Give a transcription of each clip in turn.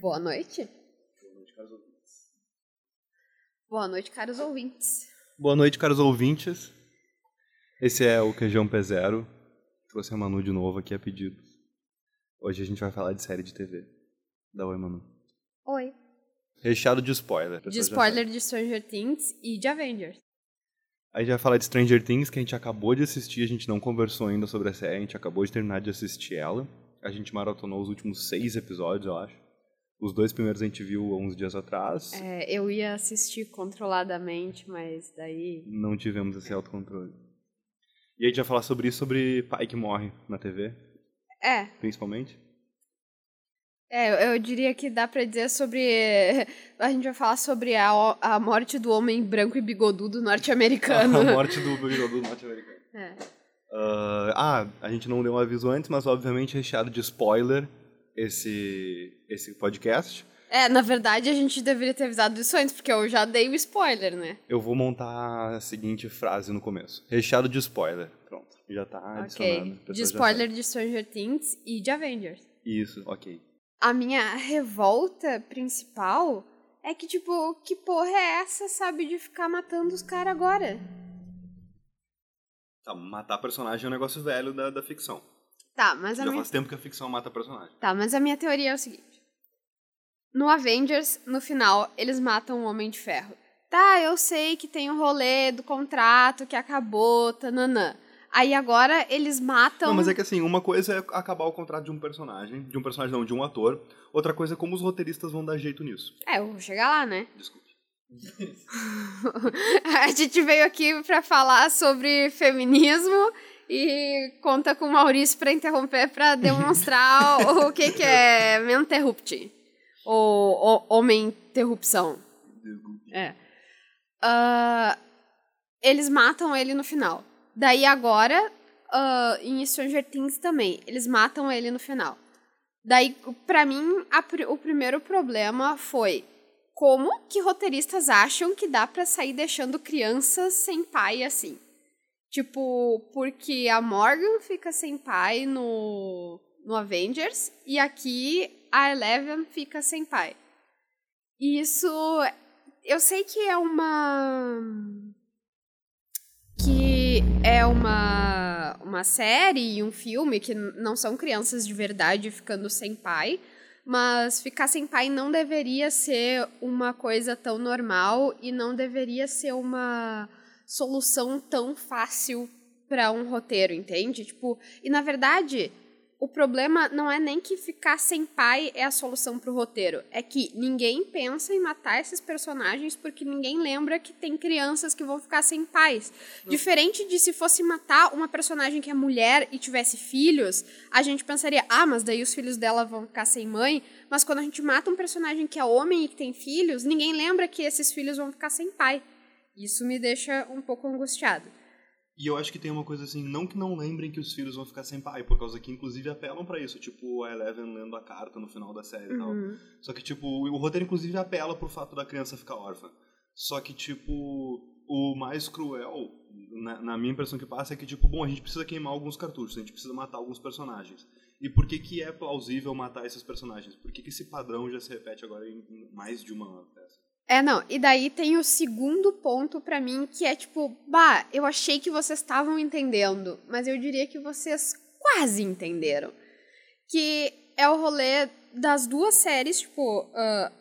Boa noite. Boa noite, caros ouvintes. Boa noite, caros ouvintes. Esse é o Queijão P0. Trouxe a Manu de novo aqui a pedido. Hoje a gente vai falar de série de TV. Dá oi, Manu. Oi. Recheado de spoiler. De spoiler de Stranger Things e de Avengers. A gente vai falar de Stranger Things, que a gente acabou de assistir, a gente não conversou ainda sobre a série, a gente acabou de terminar de assistir ela. A gente maratonou os últimos seis episódios, eu acho. Os dois primeiros a gente viu uns dias atrás. É, eu ia assistir controladamente, mas daí. Não tivemos esse autocontrole. E a gente vai falar sobre isso, sobre pai que morre na TV. É. Principalmente. É, eu diria que dá pra dizer sobre. A gente vai falar sobre a, a morte do homem branco e bigodudo norte-americano. a morte do bigodudo norte-americano. É. Uh, ah, a gente não deu um aviso antes, mas obviamente recheado de spoiler esse, esse podcast. É, na verdade a gente deveria ter avisado isso antes, porque eu já dei o spoiler, né? Eu vou montar a seguinte frase no começo: recheado de spoiler. Pronto, já tá adicionado. Ok. De spoiler de Stranger Things e de Avengers. Isso, ok. A minha revolta principal é que, tipo, que porra é essa, sabe, de ficar matando os caras agora? Tá, matar personagem é um negócio velho da, da ficção. Tá, mas a Já minha... faz tempo que a ficção mata personagem. Tá, mas a minha teoria é o seguinte. No Avengers, no final, eles matam o Homem de Ferro. Tá, eu sei que tem o rolê do contrato que acabou, tananã. Aí agora eles matam. Não, mas é que assim, uma coisa é acabar o contrato de um personagem, de um personagem não, de um ator. Outra coisa é como os roteiristas vão dar jeito nisso. É, eu vou chegar lá, né? Desculpe. a gente veio aqui pra falar sobre feminismo e conta com o Maurício pra interromper pra demonstrar o que, que é menterrupt. Ou, ou homem interrupção. É. Uh, eles matam ele no final. Daí agora, uh, em Stranger Things também, eles matam ele no final. Daí, pra mim, a, o primeiro problema foi como que roteiristas acham que dá para sair deixando crianças sem pai assim? Tipo, porque a Morgan fica sem pai no, no Avengers e aqui a Eleven fica sem pai. E isso. Eu sei que é uma. Que é uma, uma série e um filme que não são crianças de verdade ficando sem pai, mas ficar sem pai não deveria ser uma coisa tão normal e não deveria ser uma solução tão fácil para um roteiro, entende? Tipo, e na verdade, o problema não é nem que ficar sem pai é a solução pro roteiro, é que ninguém pensa em matar esses personagens porque ninguém lembra que tem crianças que vão ficar sem pais. Uhum. Diferente de se fosse matar uma personagem que é mulher e tivesse filhos, a gente pensaria, ah, mas daí os filhos dela vão ficar sem mãe. Mas quando a gente mata um personagem que é homem e que tem filhos, ninguém lembra que esses filhos vão ficar sem pai. Isso me deixa um pouco angustiado. E eu acho que tem uma coisa assim, não que não lembrem que os filhos vão ficar sem pai, por causa que inclusive apelam para isso, tipo a Eleven lendo a carta no final da série e tal. Uhum. Só que tipo, o roteiro inclusive apela pro fato da criança ficar órfã. Só que tipo, o mais cruel, na, na, minha impressão que passa, é que tipo, bom, a gente precisa queimar alguns cartuchos, a gente precisa matar alguns personagens. E por que que é plausível matar esses personagens? Por que que esse padrão já se repete agora em mais de uma peça? É, não. E daí tem o segundo ponto para mim, que é tipo, bah, eu achei que vocês estavam entendendo, mas eu diria que vocês quase entenderam. Que é o rolê das duas séries, tipo, uh,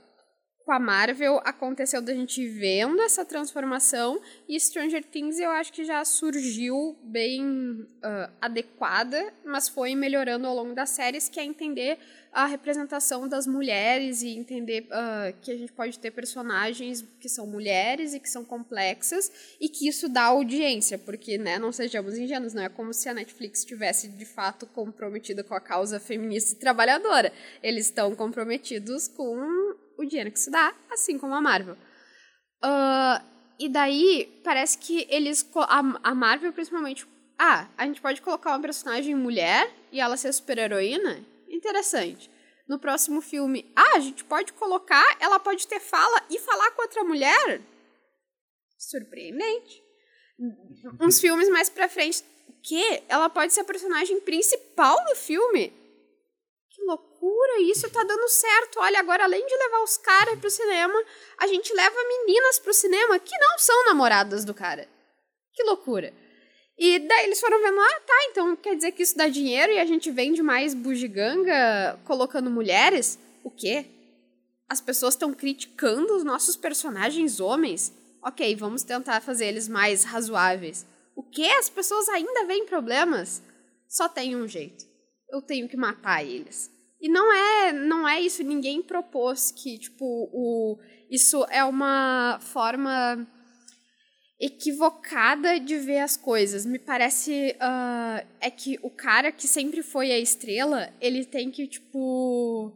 com a Marvel aconteceu da gente vendo essa transformação e Stranger Things eu acho que já surgiu bem uh, adequada, mas foi melhorando ao longo das séries, que é entender a representação das mulheres e entender uh, que a gente pode ter personagens que são mulheres e que são complexas e que isso dá audiência, porque, né, não sejamos ingênuos, não é como se a Netflix estivesse de fato comprometida com a causa feminista e trabalhadora. Eles estão comprometidos com o dinheiro que isso dá, assim como a Marvel. Uh, e daí, parece que eles. A, a Marvel, principalmente. Ah, a gente pode colocar uma personagem mulher e ela ser super-heroína? interessante. No próximo filme, ah, a gente pode colocar, ela pode ter fala e falar com outra mulher? Surpreendente. Uns filmes mais pra frente, o quê? Ela pode ser a personagem principal do filme? Que loucura loucura, isso tá dando certo. Olha, agora além de levar os caras pro cinema, a gente leva meninas pro cinema que não são namoradas do cara. Que loucura. E daí eles foram vendo, ah, tá, então quer dizer que isso dá dinheiro e a gente vende mais bugiganga colocando mulheres? O quê? As pessoas estão criticando os nossos personagens homens? Ok, vamos tentar fazer eles mais razoáveis. O quê? As pessoas ainda veem problemas? Só tem um jeito. Eu tenho que matar eles. E não é, não é isso, ninguém propôs que, tipo, o, isso é uma forma equivocada de ver as coisas. Me parece uh, é que o cara que sempre foi a estrela, ele tem que tipo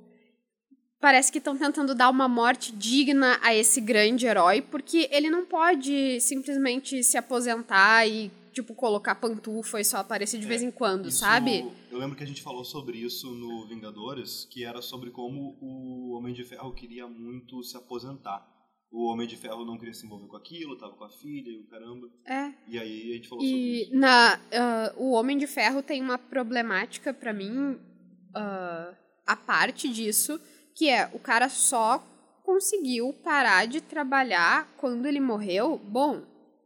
parece que estão tentando dar uma morte digna a esse grande herói, porque ele não pode simplesmente se aposentar e tipo colocar pantufa e só aparecer de é, vez em quando, isso, sabe? Eu lembro que a gente falou sobre isso no Vingadores, que era sobre como o Homem de Ferro queria muito se aposentar o Homem de Ferro não queria se envolver com aquilo, tava com a filha e o caramba. É. E aí a gente falou e sobre isso. Na, uh, o Homem de Ferro tem uma problemática para mim, uh, a parte disso, que é o cara só conseguiu parar de trabalhar quando ele morreu. Bom,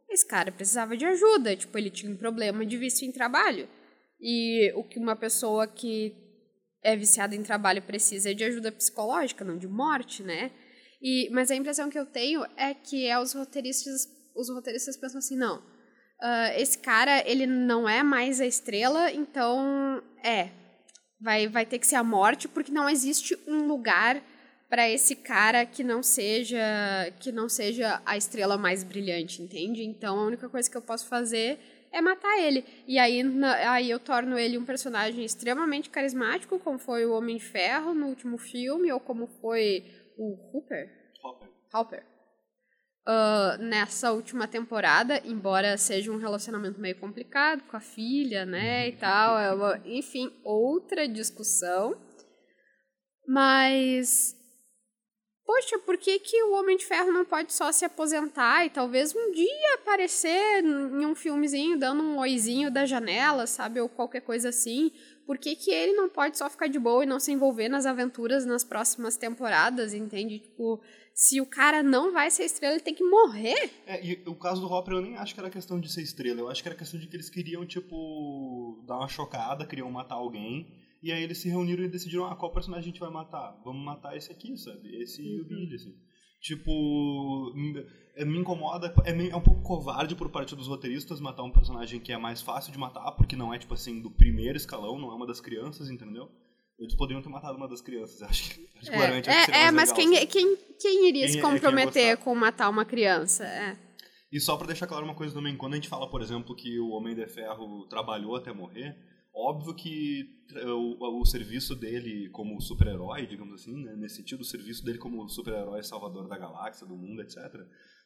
esse cara precisava de ajuda, tipo, ele tinha um problema de vício em trabalho. E o que uma pessoa que é viciada em trabalho precisa é de ajuda psicológica, não de morte, né? E, mas a impressão que eu tenho é que é os roteiristas, os roteiristas pensam assim, não, uh, esse cara, ele não é mais a estrela, então, é, vai, vai ter que ser a morte, porque não existe um lugar para esse cara que não seja que não seja a estrela mais brilhante, entende? Então a única coisa que eu posso fazer é matar ele. E aí, na, aí eu torno ele um personagem extremamente carismático, como foi o Homem de Ferro no último filme, ou como foi o Hooper? Hopper. Hopper. Uh, nessa última temporada, embora seja um relacionamento meio complicado com a filha, né, e tal, é uma, enfim, outra discussão. Mas poxa, por que, que o Homem de Ferro não pode só se aposentar e talvez um dia aparecer em um filmezinho dando um oizinho da janela, sabe, ou qualquer coisa assim? por que, que ele não pode só ficar de boa e não se envolver nas aventuras nas próximas temporadas, entende? Tipo, se o cara não vai ser estrela, ele tem que morrer. É, e o caso do Hopper eu nem acho que era questão de ser estrela, eu acho que era questão de que eles queriam, tipo, dar uma chocada, queriam matar alguém. E aí eles se reuniram e decidiram, ah, qual personagem a gente vai matar? Vamos matar esse aqui, sabe? Esse uhum. e o uhum. Billy, assim. Tipo, é, me incomoda, é, é um pouco covarde por parte dos roteiristas matar um personagem que é mais fácil de matar, porque não é, tipo assim, do primeiro escalão, não é uma das crianças, entendeu? Eles poderiam ter matado uma das crianças, acho que particularmente é, acho que É, é mas legal, quem, quem, quem iria quem, se é comprometer com matar uma criança? É. E só pra deixar claro uma coisa também, quando a gente fala, por exemplo, que o Homem de Ferro trabalhou até morrer, Óbvio que o, o serviço dele como super-herói, digamos assim, né, nesse sentido, o serviço dele como super-herói salvador da galáxia, do mundo, etc.,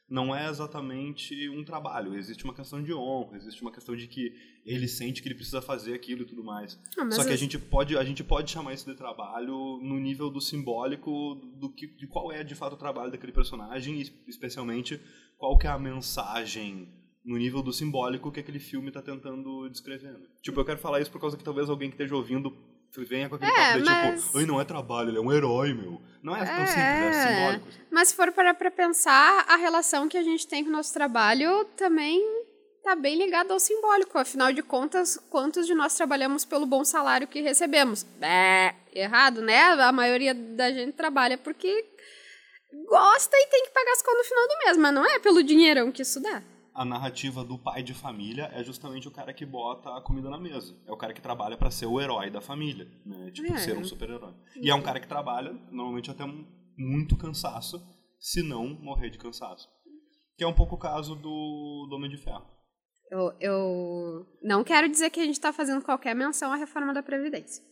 não é exatamente um trabalho. Existe uma questão de honra, existe uma questão de que ele sente que ele precisa fazer aquilo e tudo mais. Ah, Só que a gente pode a gente pode chamar isso de trabalho no nível do simbólico do que de qual é de fato o trabalho daquele personagem e especialmente qual que é a mensagem no nível do simbólico que aquele filme está tentando descrever. Né? Tipo, eu quero falar isso por causa que talvez alguém que esteja ouvindo venha com aquele é, papo de mas... tipo, não é trabalho, ele é um herói, meu. Não é, é tão simples, é, é simbólico. Assim. Mas se for parar pra pensar, a relação que a gente tem com o nosso trabalho também tá bem ligada ao simbólico. Afinal de contas, quantos de nós trabalhamos pelo bom salário que recebemos? É, errado, né? A maioria da gente trabalha porque gosta e tem que pagar as contas no final do mês, mas não é pelo dinheirão que isso dá a narrativa do pai de família é justamente o cara que bota a comida na mesa. É o cara que trabalha para ser o herói da família, né? Tipo, é. ser um super-herói. E é um cara que trabalha, normalmente até muito cansaço, se não morrer de cansaço. Que é um pouco o caso do, do Homem de Ferro. Eu, eu não quero dizer que a gente está fazendo qualquer menção à reforma da Previdência.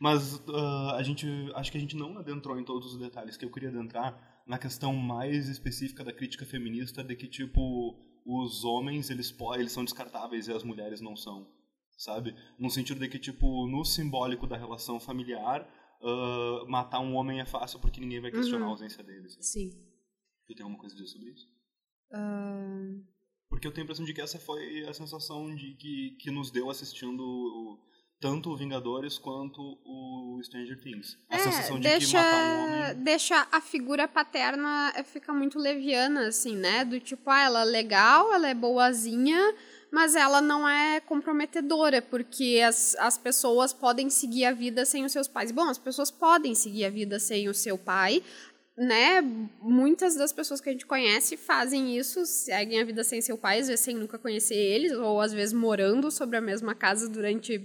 Mas uh, a gente, acho que a gente não adentrou em todos os detalhes que eu queria adentrar na questão mais específica da crítica feminista de que, tipo, os homens eles, eles são descartáveis e as mulheres não são, sabe? No sentido de que, tipo, no simbólico da relação familiar, uh, matar um homem é fácil porque ninguém vai questionar uhum. a ausência dele. Sabe? Sim. Tu tem alguma coisa a dizer sobre isso? Uh... Porque eu tenho a impressão de que essa foi a sensação de que, que nos deu assistindo tanto o Vingadores quanto o Stranger Things. A É, sensação de deixa, que matar um homem. deixa a figura paterna eh, fica muito leviana, assim, né? Do tipo, ah, ela é legal, ela é boazinha, mas ela não é comprometedora, porque as, as pessoas podem seguir a vida sem os seus pais. Bom, as pessoas podem seguir a vida sem o seu pai, né? Muitas das pessoas que a gente conhece fazem isso, seguem a vida sem seu pai, às vezes sem nunca conhecer eles, ou às vezes morando sobre a mesma casa durante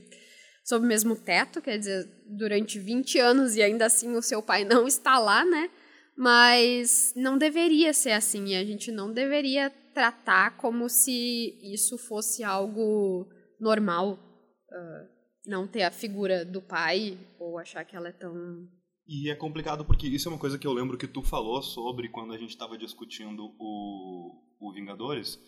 sob o mesmo teto, quer dizer, durante 20 anos e ainda assim o seu pai não está lá, né? Mas não deveria ser assim, e a gente não deveria tratar como se isso fosse algo normal, uh, não ter a figura do pai ou achar que ela é tão E é complicado porque isso é uma coisa que eu lembro que tu falou sobre quando a gente estava discutindo o, o Vingadores,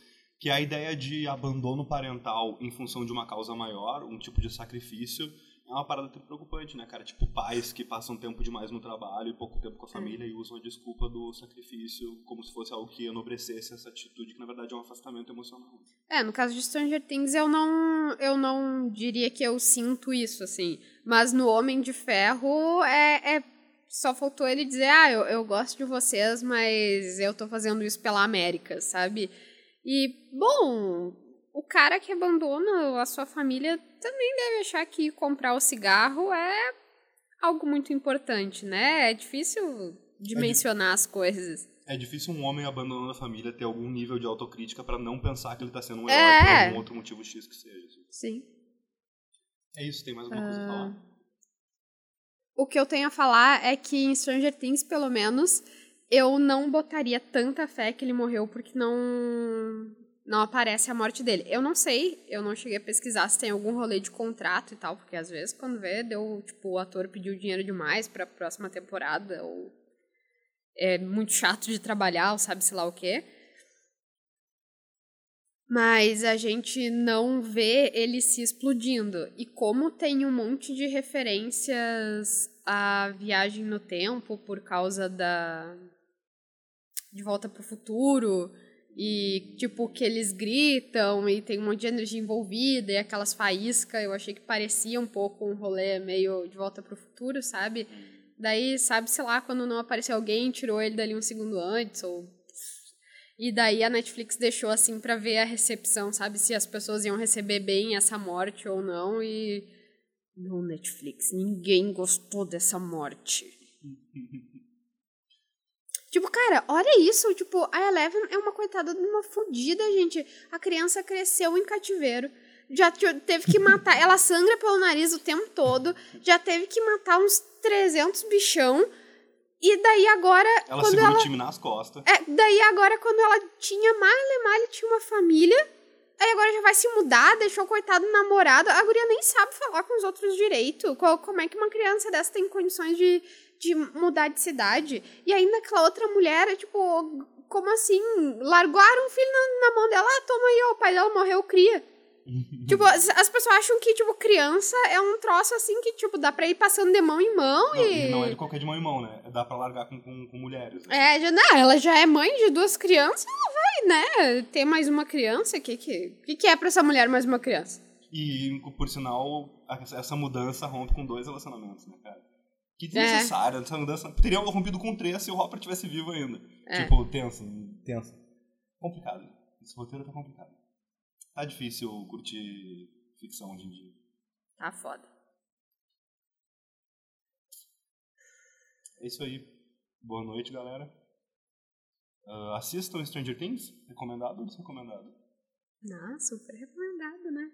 que é a ideia de abandono parental em função de uma causa maior, um tipo de sacrifício, é uma parada muito preocupante, né, cara? Tipo, pais que passam tempo demais no trabalho e pouco tempo com a família e usam a desculpa do sacrifício como se fosse algo que enobrecesse essa atitude, que na verdade é um afastamento emocional. É, no caso de Stranger Things, eu não, eu não diria que eu sinto isso, assim. Mas no Homem de Ferro, é, é só faltou ele dizer, ah, eu, eu gosto de vocês, mas eu tô fazendo isso pela América, sabe? E, bom, o cara que abandona a sua família também deve achar que comprar o cigarro é algo muito importante, né? É difícil dimensionar as coisas. É difícil um homem abandonando a família ter algum nível de autocrítica pra não pensar que ele tá sendo um É. herói por algum outro motivo X que seja. assim. Sim. É isso, tem mais alguma coisa pra falar? O que eu tenho a falar é que em Stranger Things, pelo menos, eu não botaria tanta fé que ele morreu porque não não aparece a morte dele. Eu não sei, eu não cheguei a pesquisar se tem algum rolê de contrato e tal, porque às vezes quando vê, deu, tipo, o ator pediu dinheiro demais pra próxima temporada ou é muito chato de trabalhar, ou sabe-se lá o quê. Mas a gente não vê ele se explodindo. E como tem um monte de referências à viagem no tempo por causa da. De volta pro futuro. E, tipo, que eles gritam e tem um monte de energia envolvida e aquelas faíscas, eu achei que parecia um pouco um rolê meio de volta pro futuro, sabe? Daí, sabe, sei lá, quando não apareceu alguém, tirou ele dali um segundo antes, ou e daí a Netflix deixou assim pra ver a recepção, sabe? Se as pessoas iam receber bem essa morte ou não. E. Não, Netflix, ninguém gostou dessa morte. tipo, cara, olha isso. Tipo, a Eleven é uma coitada de uma fodida, gente. A criança cresceu em cativeiro. Já te- teve que matar. Ela sangra pelo nariz o tempo todo. Já teve que matar uns 300 bichão. E daí agora. Ela quando segura ela... o time nas costas. É, daí agora quando ela tinha male male tinha uma família, aí agora já vai se mudar, deixou o coitado namorado, a guria nem sabe falar com os outros direito. Co- Como é que uma criança dessa tem condições de, de mudar de cidade? E ainda aquela outra mulher, tipo, como assim? Largaram um filho na, na mão dela, ah, toma aí, ó, o pai dela morreu, cria. tipo, as, as pessoas acham que, tipo, criança é um troço assim que, tipo, dá pra ir passando de mão em mão Não, e... não é de qualquer de mão em mão, né? Dá pra largar com, com, com mulheres. né? É, já, não, ela já é mãe de duas crianças, ela vai, né, ter mais uma criança, o que que, que que é pra essa mulher mais uma criança? E, por sinal, essa mudança rompe com dois relacionamentos, né, cara? É. Que desnecessária. Essa mudança teria rompido com três se o Hopper tivesse vivo ainda. É. Tipo, tenso, tenso. Complicado. Esse roteiro tá complicado. Tá difícil curtir ficção hoje em dia. Tá foda. É isso aí. Boa noite, galera. Ah, assistam Stranger Things. Recomendado ou desrecomendado? Ah, super recomendado, né?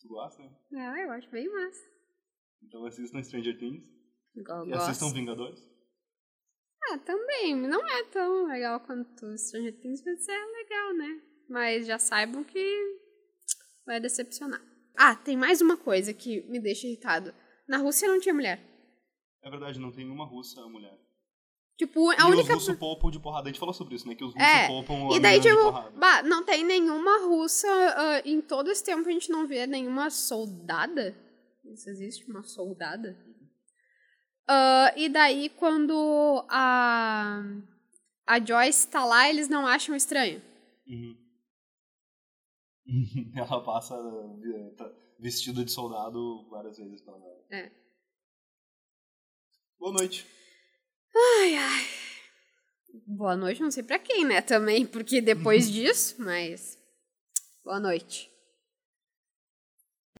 Tu gosta? Ah, eu acho bem massa. Então assistam Stranger Things. Igual E eu assistam gosto. Vingadores. Ah, também, não é tão legal quanto Stranger Things, mas é legal, né? Mas já saibam que vai decepcionar. Ah, tem mais uma coisa que me deixa irritado. Na Rússia não tinha mulher. É verdade, não tem nenhuma russa mulher. Tipo, a e única... os russos poupam de porrada. A gente falou sobre isso, né? Que os russos É, poupam E daí, tipo, bah, não tem nenhuma russa. ah, em todo esse tempo a gente não vê nenhuma soldada. Isso existe? Uma soldada? Ah, e daí, quando a, a Joyce tá lá, eles não acham estranho. Uhum. Ela passa. tá- vestido de soldado várias vezes pela galera. É. Boa noite. Ai, ai. Boa noite, não sei pra quem, né, também, porque depois disso, mas. Boa noite.